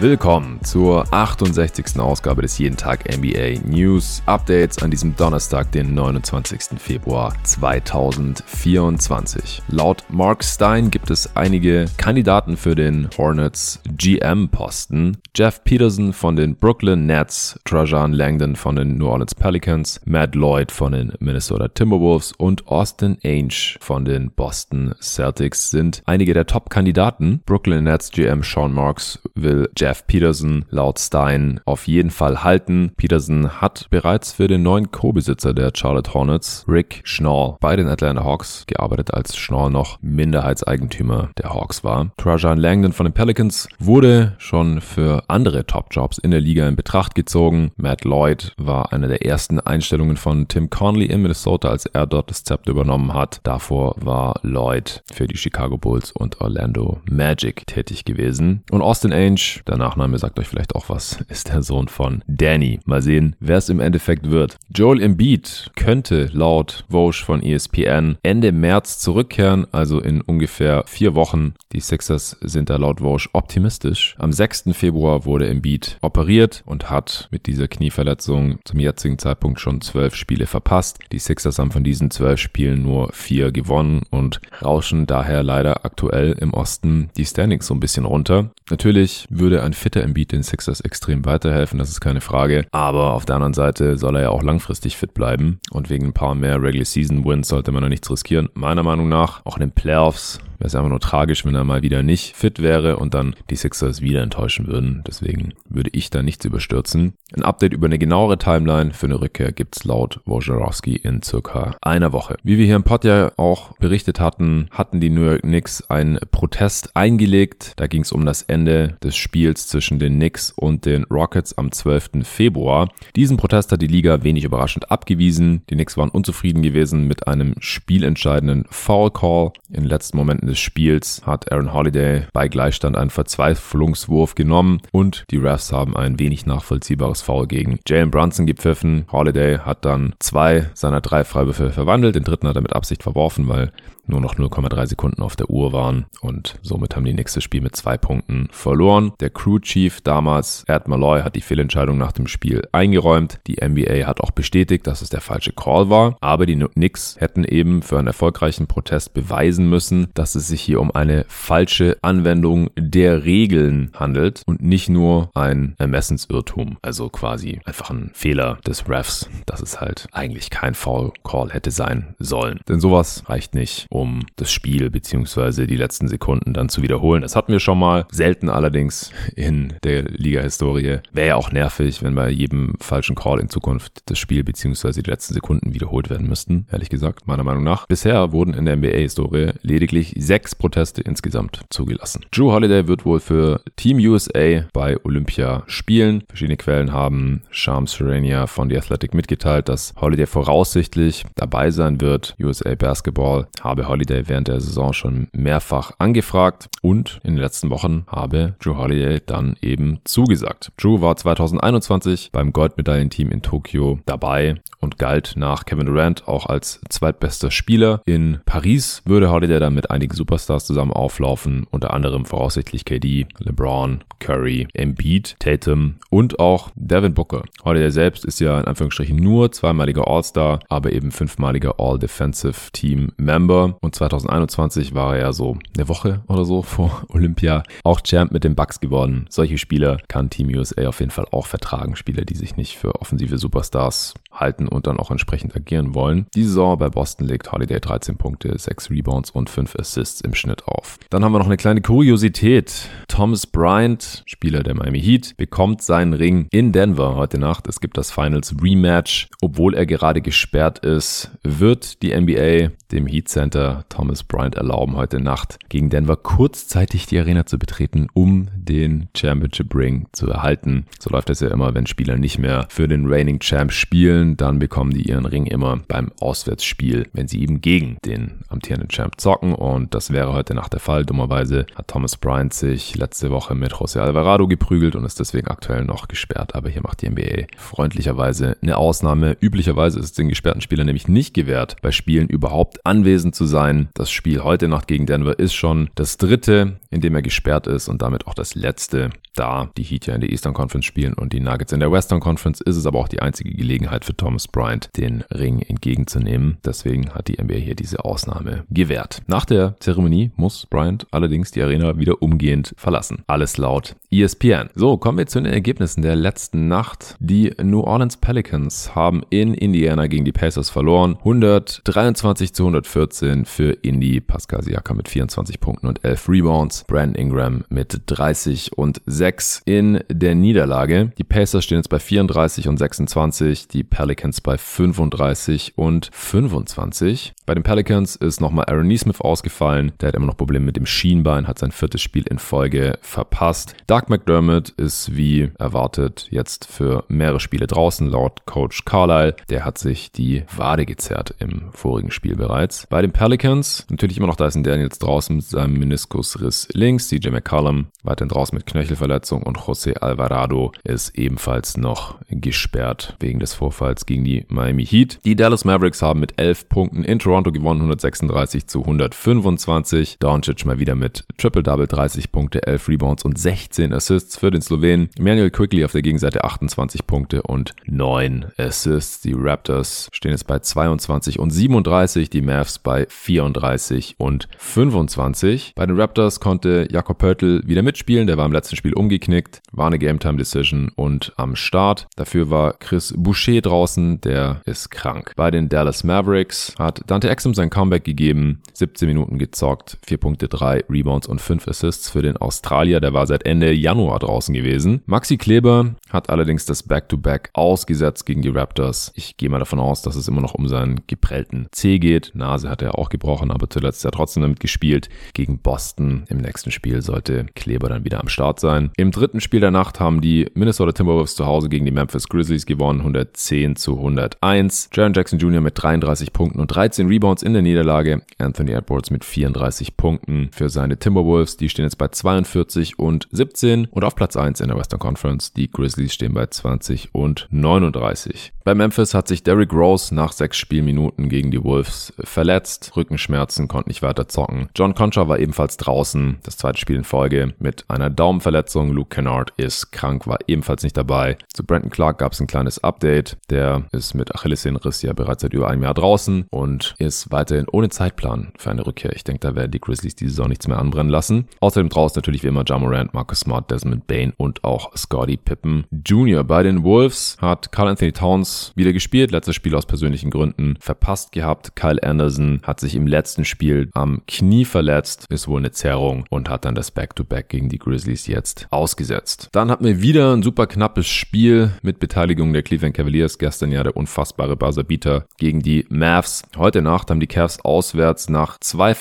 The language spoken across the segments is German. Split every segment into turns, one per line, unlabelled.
Willkommen zur 68. Ausgabe des Jeden Tag NBA News Updates an diesem Donnerstag, den 29. Februar 2024. Laut Mark Stein gibt es einige Kandidaten für den Hornets GM-Posten. Jeff Peterson von den Brooklyn Nets, Trajan Langdon von den New Orleans Pelicans, Matt Lloyd von den Minnesota Timberwolves und Austin Ainge von den Boston Celtics sind einige der Top-Kandidaten. Brooklyn Nets GM Sean Marks will Jeff Peterson laut Stein auf jeden Fall halten. Peterson hat bereits für den neuen Co-Besitzer der Charlotte Hornets, Rick Schnorr, bei den Atlanta Hawks gearbeitet, als Schnorr noch Minderheitseigentümer der Hawks war. Trajan Langdon von den Pelicans wurde schon für andere Top-Jobs in der Liga in Betracht gezogen. Matt Lloyd war eine der ersten Einstellungen von Tim Conley in Minnesota, als er dort das Zepter übernommen hat. Davor war Lloyd für die Chicago Bulls und Orlando Magic tätig gewesen. Und Austin Ainge, der Nachname sagt euch vielleicht auch was, ist der Sohn von Danny. Mal sehen, wer es im Endeffekt wird. Joel Embiid könnte laut Vosch von ESPN Ende März zurückkehren, also in ungefähr vier Wochen. Die Sixers sind da laut Vosch optimistisch. Am 6. Februar wurde Embiid operiert und hat mit dieser Knieverletzung zum jetzigen Zeitpunkt schon zwölf Spiele verpasst. Die Sixers haben von diesen zwölf Spielen nur vier gewonnen und rauschen daher leider aktuell im Osten die Standings so ein bisschen runter. Natürlich würde ein fitter Embiid den Sixers extrem weiterhelfen, das ist keine Frage. Aber auf der anderen Seite soll er ja auch langfristig fit bleiben und wegen ein paar mehr Regular Season Wins sollte man da nichts riskieren. Meiner Meinung nach, auch in den Playoffs Wäre es einfach nur tragisch, wenn er mal wieder nicht fit wäre und dann die Sixers wieder enttäuschen würden. Deswegen würde ich da nichts überstürzen. Ein Update über eine genauere Timeline für eine Rückkehr gibt's laut Wojnarowski in circa einer Woche. Wie wir hier im Pod ja auch berichtet hatten, hatten die New York Knicks einen Protest eingelegt. Da ging es um das Ende des Spiels zwischen den Knicks und den Rockets am 12. Februar. Diesen Protest hat die Liga wenig überraschend abgewiesen. Die Knicks waren unzufrieden gewesen mit einem spielentscheidenden Foul Call. In den letzten Momenten des Spiels hat Aaron Holiday bei Gleichstand einen Verzweiflungswurf genommen und die Refs haben ein wenig nachvollziehbares Foul gegen Jalen Brunson gepfiffen. Holiday hat dann zwei seiner drei Freiwürfe verwandelt, den dritten hat er mit Absicht verworfen, weil nur noch 0,3 Sekunden auf der Uhr waren und somit haben die nächste Spiel mit zwei Punkten verloren. Der Crew Chief damals, Ed Malloy, hat die Fehlentscheidung nach dem Spiel eingeräumt. Die NBA hat auch bestätigt, dass es der falsche Call war, aber die Knicks hätten eben für einen erfolgreichen Protest beweisen müssen, dass es sich hier um eine falsche Anwendung der Regeln handelt und nicht nur ein Ermessensirrtum, also quasi einfach ein Fehler des Refs, dass es halt eigentlich kein Foul Call hätte sein sollen. Denn sowas reicht nicht, um das Spiel beziehungsweise die letzten Sekunden dann zu wiederholen. Das hatten wir schon mal, selten allerdings in der Liga-Historie. Wäre ja auch nervig, wenn bei jedem falschen Call in Zukunft das Spiel beziehungsweise die letzten Sekunden wiederholt werden müssten, ehrlich gesagt, meiner Meinung nach. Bisher wurden in der NBA-Historie lediglich sechs Proteste insgesamt zugelassen. Drew Holiday wird wohl für Team USA bei Olympia spielen. Verschiedene Quellen haben Shams Serenia von The Athletic mitgeteilt, dass Holiday voraussichtlich dabei sein wird. USA Basketball habe Holiday während der Saison schon mehrfach angefragt und in den letzten Wochen habe Drew Holiday dann eben zugesagt. Drew war 2021 beim Goldmedaillenteam in Tokio dabei und galt nach Kevin Durant auch als zweitbester Spieler. In Paris würde Holiday dann mit einigen Superstars zusammen auflaufen, unter anderem voraussichtlich KD, LeBron, Curry, Embiid, Tatum und auch Devin Booker. Holiday selbst ist ja in Anführungsstrichen nur zweimaliger All-Star, aber eben fünfmaliger All-Defensive Team Member und 2021 war er ja so eine Woche oder so vor Olympia auch Champ mit den Bucks geworden. Solche Spieler kann Team USA auf jeden Fall auch vertragen. Spieler, die sich nicht für offensive Superstars halten und dann auch entsprechend agieren wollen. Die Saison bei Boston legt Holiday 13 Punkte, 6 Rebounds und 5 Assists im Schnitt auf. Dann haben wir noch eine kleine Kuriosität. Thomas Bryant, Spieler der Miami Heat, bekommt seinen Ring in Denver heute Nacht. Es gibt das Finals Rematch. Obwohl er gerade gesperrt ist, wird die NBA dem Heat Center Thomas Bryant erlauben, heute Nacht gegen Denver kurzzeitig die Arena zu betreten, um den Championship Ring zu erhalten. So läuft es ja immer, wenn Spieler nicht mehr für den Reigning Champ spielen, dann bekommen die ihren Ring immer beim Auswärtsspiel, wenn sie eben gegen den amtierenden Champ zocken. Und und das wäre heute Nacht der Fall. Dummerweise hat Thomas Bryant sich letzte Woche mit José Alvarado geprügelt und ist deswegen aktuell noch gesperrt. Aber hier macht die NBA freundlicherweise eine Ausnahme. Üblicherweise ist es den gesperrten Spielern nämlich nicht gewährt, bei Spielen überhaupt anwesend zu sein. Das Spiel heute Nacht gegen Denver ist schon das dritte, in dem er gesperrt ist und damit auch das letzte da die Heat ja in der Eastern Conference spielen und die Nuggets in der Western Conference, ist es aber auch die einzige Gelegenheit für Thomas Bryant, den Ring entgegenzunehmen. Deswegen hat die NBA hier diese Ausnahme gewährt. Nach der Zeremonie muss Bryant allerdings die Arena wieder umgehend verlassen. Alles laut ESPN. So, kommen wir zu den Ergebnissen der letzten Nacht. Die New Orleans Pelicans haben in Indiana gegen die Pacers verloren. 123 zu 114 für Indy. Pascal Siakam mit 24 Punkten und 11 Rebounds. Brandon Ingram mit 30 und 6 in der Niederlage. Die Pacers stehen jetzt bei 34 und 26, die Pelicans bei 35 und 25. Bei den Pelicans ist nochmal Aaron Neesmith ausgefallen. Der hat immer noch Probleme mit dem Schienbein, hat sein viertes Spiel in Folge verpasst. Doug McDermott ist wie erwartet jetzt für mehrere Spiele draußen, laut Coach Carlisle. Der hat sich die Wade gezerrt im vorigen Spiel bereits. Bei den Pelicans natürlich immer noch Dyson Daniels draußen mit seinem Meniskusriss links, CJ McCollum weiterhin draußen mit Knöchelverletzung Verletzung und José Alvarado ist ebenfalls noch gesperrt wegen des Vorfalls gegen die Miami Heat. Die Dallas Mavericks haben mit 11 Punkten in Toronto gewonnen, 136 zu 125. Doncic mal wieder mit Triple-Double, 30 Punkte, 11 Rebounds und 16 Assists für den Slowenen. Emmanuel Quickly auf der Gegenseite 28 Punkte und 9 Assists. Die Raptors stehen jetzt bei 22 und 37, die Mavs bei 34 und 25. Bei den Raptors konnte Jakob Pörtl wieder mitspielen, der war im letzten Spiel umgeknickt, war eine Game Time Decision und am Start. Dafür war Chris Boucher draußen, der ist krank. Bei den Dallas Mavericks hat Dante Exum sein Comeback gegeben, 17 Minuten gezockt, 4 Punkte, 3 Rebounds und 5 Assists für den Australier, der war seit Ende Januar draußen gewesen. Maxi Kleber hat allerdings das Back-to-Back -Back ausgesetzt gegen die Raptors. Ich gehe mal davon aus, dass es immer noch um seinen geprellten C geht. Nase hat er auch gebrochen, aber zuletzt hat er trotzdem damit gespielt. Gegen Boston im nächsten Spiel sollte Kleber dann wieder am Start sein. Im dritten Spiel der Nacht haben die Minnesota Timberwolves zu Hause gegen die Memphis Grizzlies gewonnen, 110 zu 101. Jaron Jackson Jr. mit 33 Punkten und 13 Rebounds in der Niederlage. Anthony Edwards mit 34 Punkten für seine Timberwolves. Die stehen jetzt bei 42 und 17 und auf Platz 1 in der Western Conference. Die Grizzlies stehen bei 20 und 39. Bei Memphis hat sich Derrick Rose nach sechs Spielminuten gegen die Wolves verletzt. Rückenschmerzen, konnte nicht weiter zocken. John Concha war ebenfalls draußen. Das zweite Spiel in Folge mit einer Daumenverletzung. Verletzung. Luke Kennard ist krank, war ebenfalls nicht dabei. Zu Brandon Clark gab es ein kleines Update. Der ist mit Achillessehnenriss ja bereits seit über einem Jahr draußen und ist weiterhin ohne Zeitplan für eine Rückkehr. Ich denke, da werden die Grizzlies diese Saison nichts mehr anbrennen lassen. Außerdem draußen natürlich wie immer Jamorant, Marcus Smart, Desmond Bain und auch Scotty Pippen Jr. Bei den Wolves hat Carl Anthony Towns wieder gespielt. Letztes Spiel aus persönlichen Gründen verpasst gehabt. Kyle Anderson hat sich im letzten Spiel am Knie verletzt, ist wohl eine Zerrung und hat dann das Back-to-Back -Back gegen die Grizzlies jetzt ausgesetzt. Dann hatten wir wieder ein super knappes Spiel mit Beteiligung der Cleveland Cavaliers. Gestern ja der unfassbare Buzzerbeater gegen die Mavs. Heute Nacht haben die Cavs auswärts nach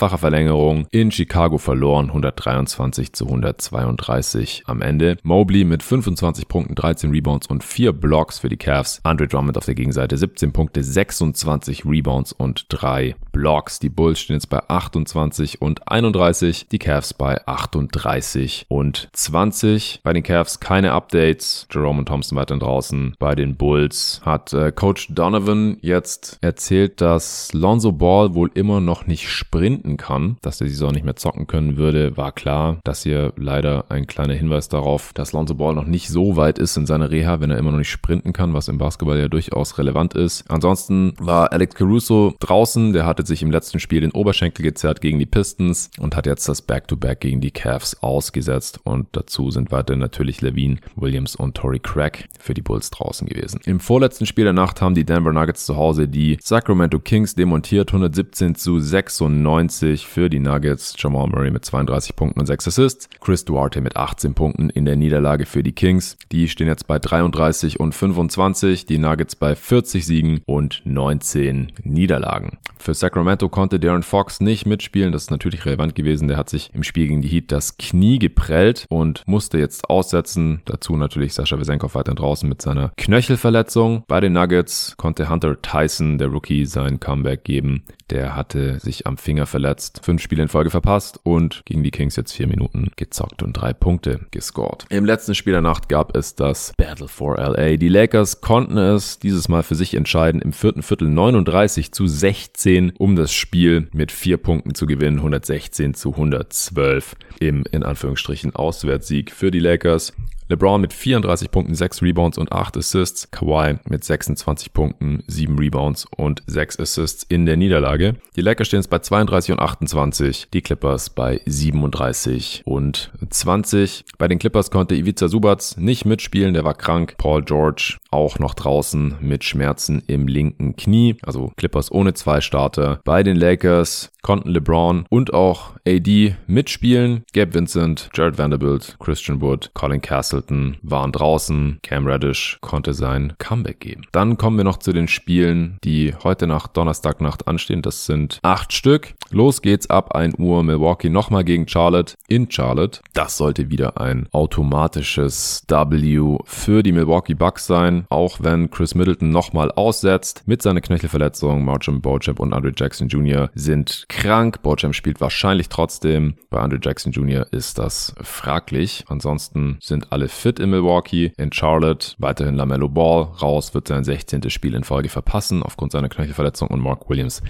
zweifacher Verlängerung in Chicago verloren. 123 zu 132 am Ende. Mobley mit 25 Punkten, 13 Rebounds und 4 Blocks für die Cavs. Andre Drummond auf der Gegenseite 17 Punkte, 26 Rebounds und 3 Blocks. Die Bulls stehen jetzt bei 28 und 31. Die Cavs bei 38 und 20. 20. Bei den Cavs keine Updates. Jerome und Thompson weiterhin draußen. Bei den Bulls hat äh, Coach Donovan jetzt erzählt, dass Lonzo Ball wohl immer noch nicht sprinten kann, dass er die Saison nicht mehr zocken können würde. War klar. Das hier leider ein kleiner Hinweis darauf, dass Lonzo Ball noch nicht so weit ist in seiner Reha, wenn er immer noch nicht sprinten kann, was im Basketball ja durchaus relevant ist. Ansonsten war Alex Caruso draußen. Der hatte sich im letzten Spiel den Oberschenkel gezerrt gegen die Pistons und hat jetzt das Back-to-Back -Back gegen die Cavs ausgesetzt und dazu sind weiter natürlich Levine, Williams und Tory Craig für die Bulls draußen gewesen. Im vorletzten Spiel der Nacht haben die Denver Nuggets zu Hause die Sacramento Kings demontiert, 117 zu 96 für die Nuggets. Jamal Murray mit 32 Punkten und 6 Assists. Chris Duarte mit 18 Punkten in der Niederlage für die Kings. Die stehen stehen jetzt bei 33 und 25, die Nuggets bei 40 Siegen und 19 Niederlagen. Für Sacramento konnte Darren Fox nicht mitspielen, das ist natürlich relevant gewesen. Der hat sich im Spiel gegen die Heat das Knie geprellt und musste jetzt aussetzen. Dazu natürlich Sascha Wesenkov weiter draußen mit seiner Knöchelverletzung. Bei den Nuggets konnte Hunter Tyson, der Rookie, sein Comeback geben. Der hatte sich am Finger verletzt, fünf Spiele in Folge verpasst und gegen die Kings jetzt vier Minuten gezockt und drei Punkte gescored. Im letzten Spiel der Nacht gab es das Battle for LA. Die Lakers konnten es dieses Mal für sich entscheiden, im vierten Viertel 39 zu 16, um das Spiel mit vier Punkten zu gewinnen, 116 zu 112 im in Anführungsstrichen Auswärtssieg für die Lakers. LeBron mit 34 Punkten, 6 Rebounds und 8 Assists. Kawhi mit 26 Punkten, 7 Rebounds und 6 Assists in der Niederlage. Die Lakers stehen jetzt bei 32 und 28, die Clippers bei 37 und 20. Bei den Clippers konnte Ivica Subac nicht mitspielen, der war krank. Paul George auch noch draußen mit Schmerzen im linken Knie. Also Clippers ohne zwei Starter. Bei den Lakers konnten LeBron und auch AD mitspielen. Gabe Vincent, Jared Vanderbilt, Christian Wood, Colin Castleton waren draußen. Cam Reddish konnte sein Comeback geben. Dann kommen wir noch zu den Spielen, die heute nach Donnerstagnacht anstehen. Das sind acht Stück. Los geht's ab 1 Uhr. Milwaukee nochmal gegen Charlotte in Charlotte. Das sollte wieder ein automatisches W für die Milwaukee Bucks sein. Auch wenn Chris Middleton nochmal aussetzt mit seiner Knöchelverletzung. Marjam Beauchamp und Andre Jackson Jr. sind krank. Beauchamp spielt wahrscheinlich trotzdem. Bei Andre Jackson Jr. ist das fraglich. Ansonsten sind alle fit in Milwaukee. In Charlotte weiterhin LaMelo Ball raus, wird sein 16. Spiel in Folge verpassen aufgrund seiner Knöchelverletzung und Mark Williams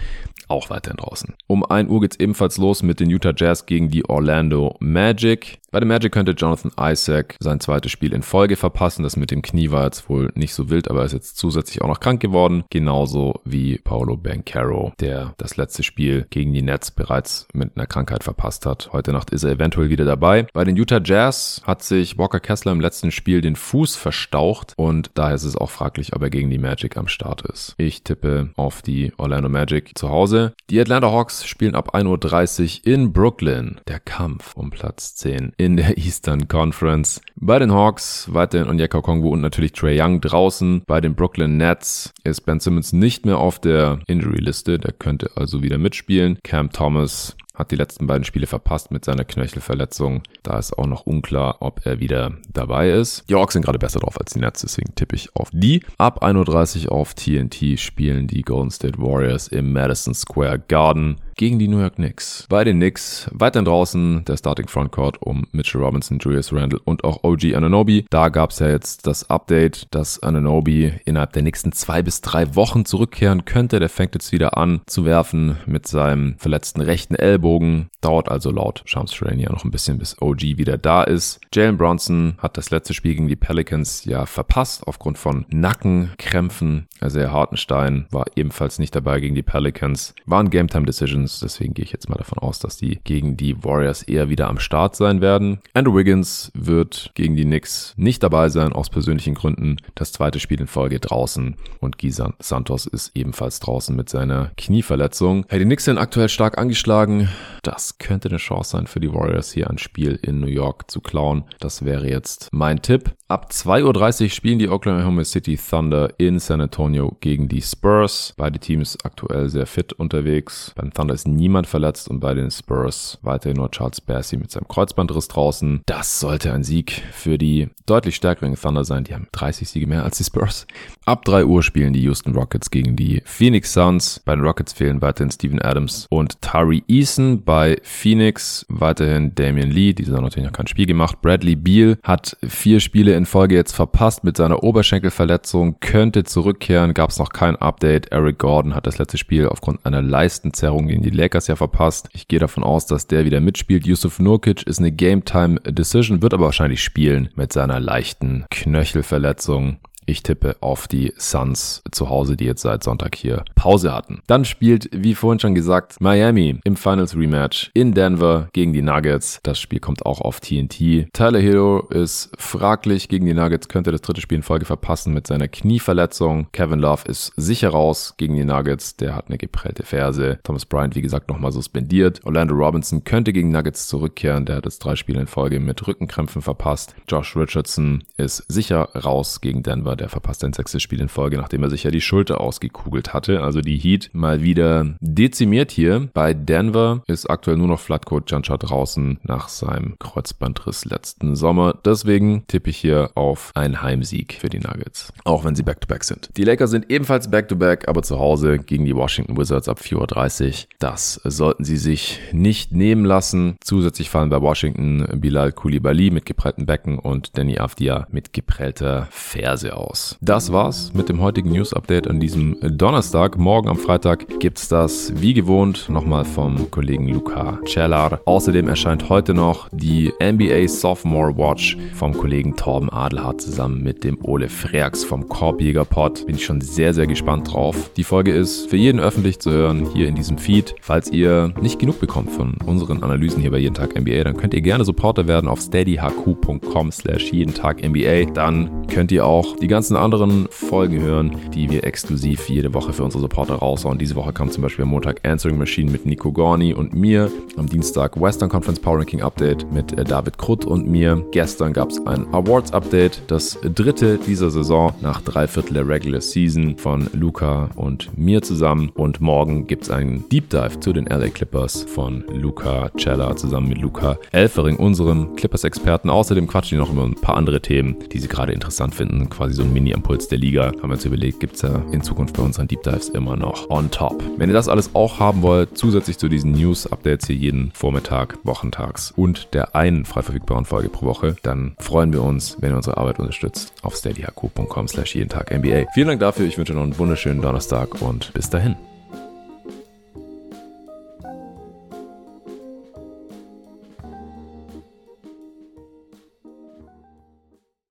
auch weiterhin draußen. Um 1 Uhr geht's ebenfalls los mit den Utah Jazz gegen die Orlando Magic. Bei den Magic könnte Jonathan Isaac sein zweites Spiel in Folge verpassen. Das mit dem Knie war jetzt wohl nicht so wild, aber er ist jetzt zusätzlich auch noch krank geworden. Genauso wie Paolo Bancaro, der das letzte Spiel gegen die Nets bereits mit einer Krankheit verpasst hat. Heute Nacht ist er eventuell wieder dabei. Bei den Utah Jazz hat sich Walker Kessler im letzten Spiel den Fuß verstaucht und daher ist es auch fraglich, ob er gegen die Magic am Start ist. Ich tippe auf die Orlando Magic zu Hause. Die Atlanta Hawks spielen ab 1.30 Uhr in Brooklyn. Der Kampf um Platz 10 in der Eastern Conference. Bei den Hawks weiterhin Onyeka Kongwu und natürlich Trey Young draußen. Bei den Brooklyn Nets ist Ben Simmons nicht mehr auf der Injury-Liste. Der könnte also wieder mitspielen. Cam Thomas hat die letzten beiden Spiele verpasst mit seiner Knöchelverletzung. Da ist auch noch unklar, ob er wieder dabei ist. Die Hawks sind gerade besser drauf als die Nets, deswegen tippe ich auf die. Ab 1.30 Uhr auf TNT spielen die Golden State Warriors im Madison Square Garden gegen die New York Knicks. Bei den Knicks weiterhin draußen der Starting Frontcourt um Mitchell Robinson, Julius Randle und auch OG Ananobi. Da gab es ja jetzt das Update, dass Ananobi innerhalb der nächsten zwei bis drei Wochen zurückkehren könnte. Der fängt jetzt wieder an zu werfen mit seinem verletzten rechten Ellbogen. Dauert also laut Shams Charania noch ein bisschen, bis OG wieder da ist. Jalen Bronson hat das letzte Spiel gegen die Pelicans ja verpasst aufgrund von Nackenkrämpfen. Also der Hartenstein war ebenfalls nicht dabei gegen die Pelicans. Waren Game Time Decisions Pelicans. Deswegen gehe ich jetzt mal davon aus, dass die gegen die Warriors eher wieder am Start sein werden. Andrew Wiggins wird gegen die Knicks nicht dabei sein, aus persönlichen Gründen. Das zweite Spiel in Folge draußen und Gisan Santos ist ebenfalls draußen mit seiner Knieverletzung. Hey, die Knicks sind aktuell stark angeschlagen. Das könnte eine Chance sein für die Warriors hier ein Spiel in New York zu klauen. Das wäre jetzt mein Tipp. Ab 2.30 Uhr spielen die Oklahoma City Thunder in San Antonio gegen die Spurs. Beide Teams aktuell sehr fit unterwegs. Beim Thunder ist niemand verletzt und bei den Spurs weiterhin nur Charles Bassey mit seinem Kreuzbandriss draußen. Das sollte ein Sieg für die deutlich stärkeren Thunder sein. Die haben 30 Siege mehr als die Spurs. Ab 3 Uhr spielen die Houston Rockets gegen die Phoenix Suns. Bei den Rockets fehlen weiterhin Steven Adams und Tari Eason. Bei Phoenix weiterhin Damian Lee. Dieser hat natürlich noch kein Spiel gemacht. Bradley Beal hat vier Spiele in Folge jetzt verpasst mit seiner Oberschenkelverletzung, könnte zurückkehren, gab es noch kein Update. Eric Gordon hat das letzte Spiel aufgrund einer Leistenzerrung gegen die Lakers ja verpasst. Ich gehe davon aus, dass der wieder mitspielt. Yusuf Nurkic ist eine Game Time Decision, wird aber wahrscheinlich spielen mit seiner leichten Knöchelverletzung. Ich tippe auf die Suns zu Hause, die jetzt seit Sonntag hier Pause hatten. Dann spielt, wie vorhin schon gesagt, Miami im Finals Rematch in Denver gegen die Nuggets. Das Spiel kommt auch auf TNT. Tyler Hero ist fraglich gegen die Nuggets, könnte das dritte Spiel in Folge verpassen mit seiner Knieverletzung. Kevin Love ist sicher raus gegen die Nuggets. Der hat eine geprellte Ferse. Thomas Bryant, wie gesagt, nochmal suspendiert. Orlando Robinson könnte gegen Nuggets zurückkehren. Der hat jetzt drei Spiele in Folge mit Rückenkrämpfen verpasst. Josh Richardson ist sicher raus gegen Denver. Der verpasst ein sechstes Spiel in Folge, nachdem er sich ja die Schulter ausgekugelt hatte. Also die Heat mal wieder dezimiert hier. Bei Denver ist aktuell nur noch Flatcoat Jancha draußen nach seinem Kreuzbandriss letzten Sommer. Deswegen tippe ich hier auf einen Heimsieg für die Nuggets. Auch wenn sie Back-to-Back -back sind. Die Lakers sind ebenfalls Back-to-Back, -back, aber zu Hause gegen die Washington Wizards ab 4.30 Uhr. Das sollten sie sich nicht nehmen lassen. Zusätzlich fallen bei Washington Bilal Koulibaly mit geprellten Becken und Danny Avdia mit geprellter Ferse aus. Das war's mit dem heutigen News Update an diesem Donnerstag. Morgen am Freitag gibt's das wie gewohnt nochmal vom Kollegen Luca Cellar. Außerdem erscheint heute noch die NBA Sophomore Watch vom Kollegen Torben Adelhardt zusammen mit dem Ole Freaks vom Korbjäger Pod. Bin ich schon sehr, sehr gespannt drauf. Die Folge ist für jeden öffentlich zu hören hier in diesem Feed. Falls ihr nicht genug bekommt von unseren Analysen hier bei Jeden Tag NBA, dann könnt ihr gerne Supporter werden auf steadyhq.com slash jeden Tag NBA. Dann könnt ihr auch die ganzen anderen Folgen hören, die wir exklusiv jede Woche für unsere Supporter raushauen. Diese Woche kam zum Beispiel am Montag Answering Machine mit Nico Gorni und mir. Am Dienstag Western Conference Power Ranking Update mit äh, David Krutt und mir. Gestern gab es ein Awards Update, das dritte dieser Saison nach drei Viertel der Regular Season von Luca und mir zusammen. Und morgen gibt es einen Deep Dive zu den LA Clippers von Luca Cella zusammen mit Luca Elfering, unserem Clippers-Experten. Außerdem quatschen wir noch über ein paar andere Themen, die Sie gerade interessant finden. Quasi so ein Mini-Impuls der Liga. Haben wir uns überlegt, gibt es ja in Zukunft bei unseren Deep Dives immer noch on top. Wenn ihr das alles auch haben wollt, zusätzlich zu diesen News-Updates hier jeden Vormittag, wochentags und der einen frei verfügbaren Folge pro Woche, dann freuen wir uns, wenn ihr unsere Arbeit unterstützt auf steadyhq.com slash jeden Tag NBA. Vielen Dank dafür. Ich wünsche noch einen wunderschönen Donnerstag und bis dahin.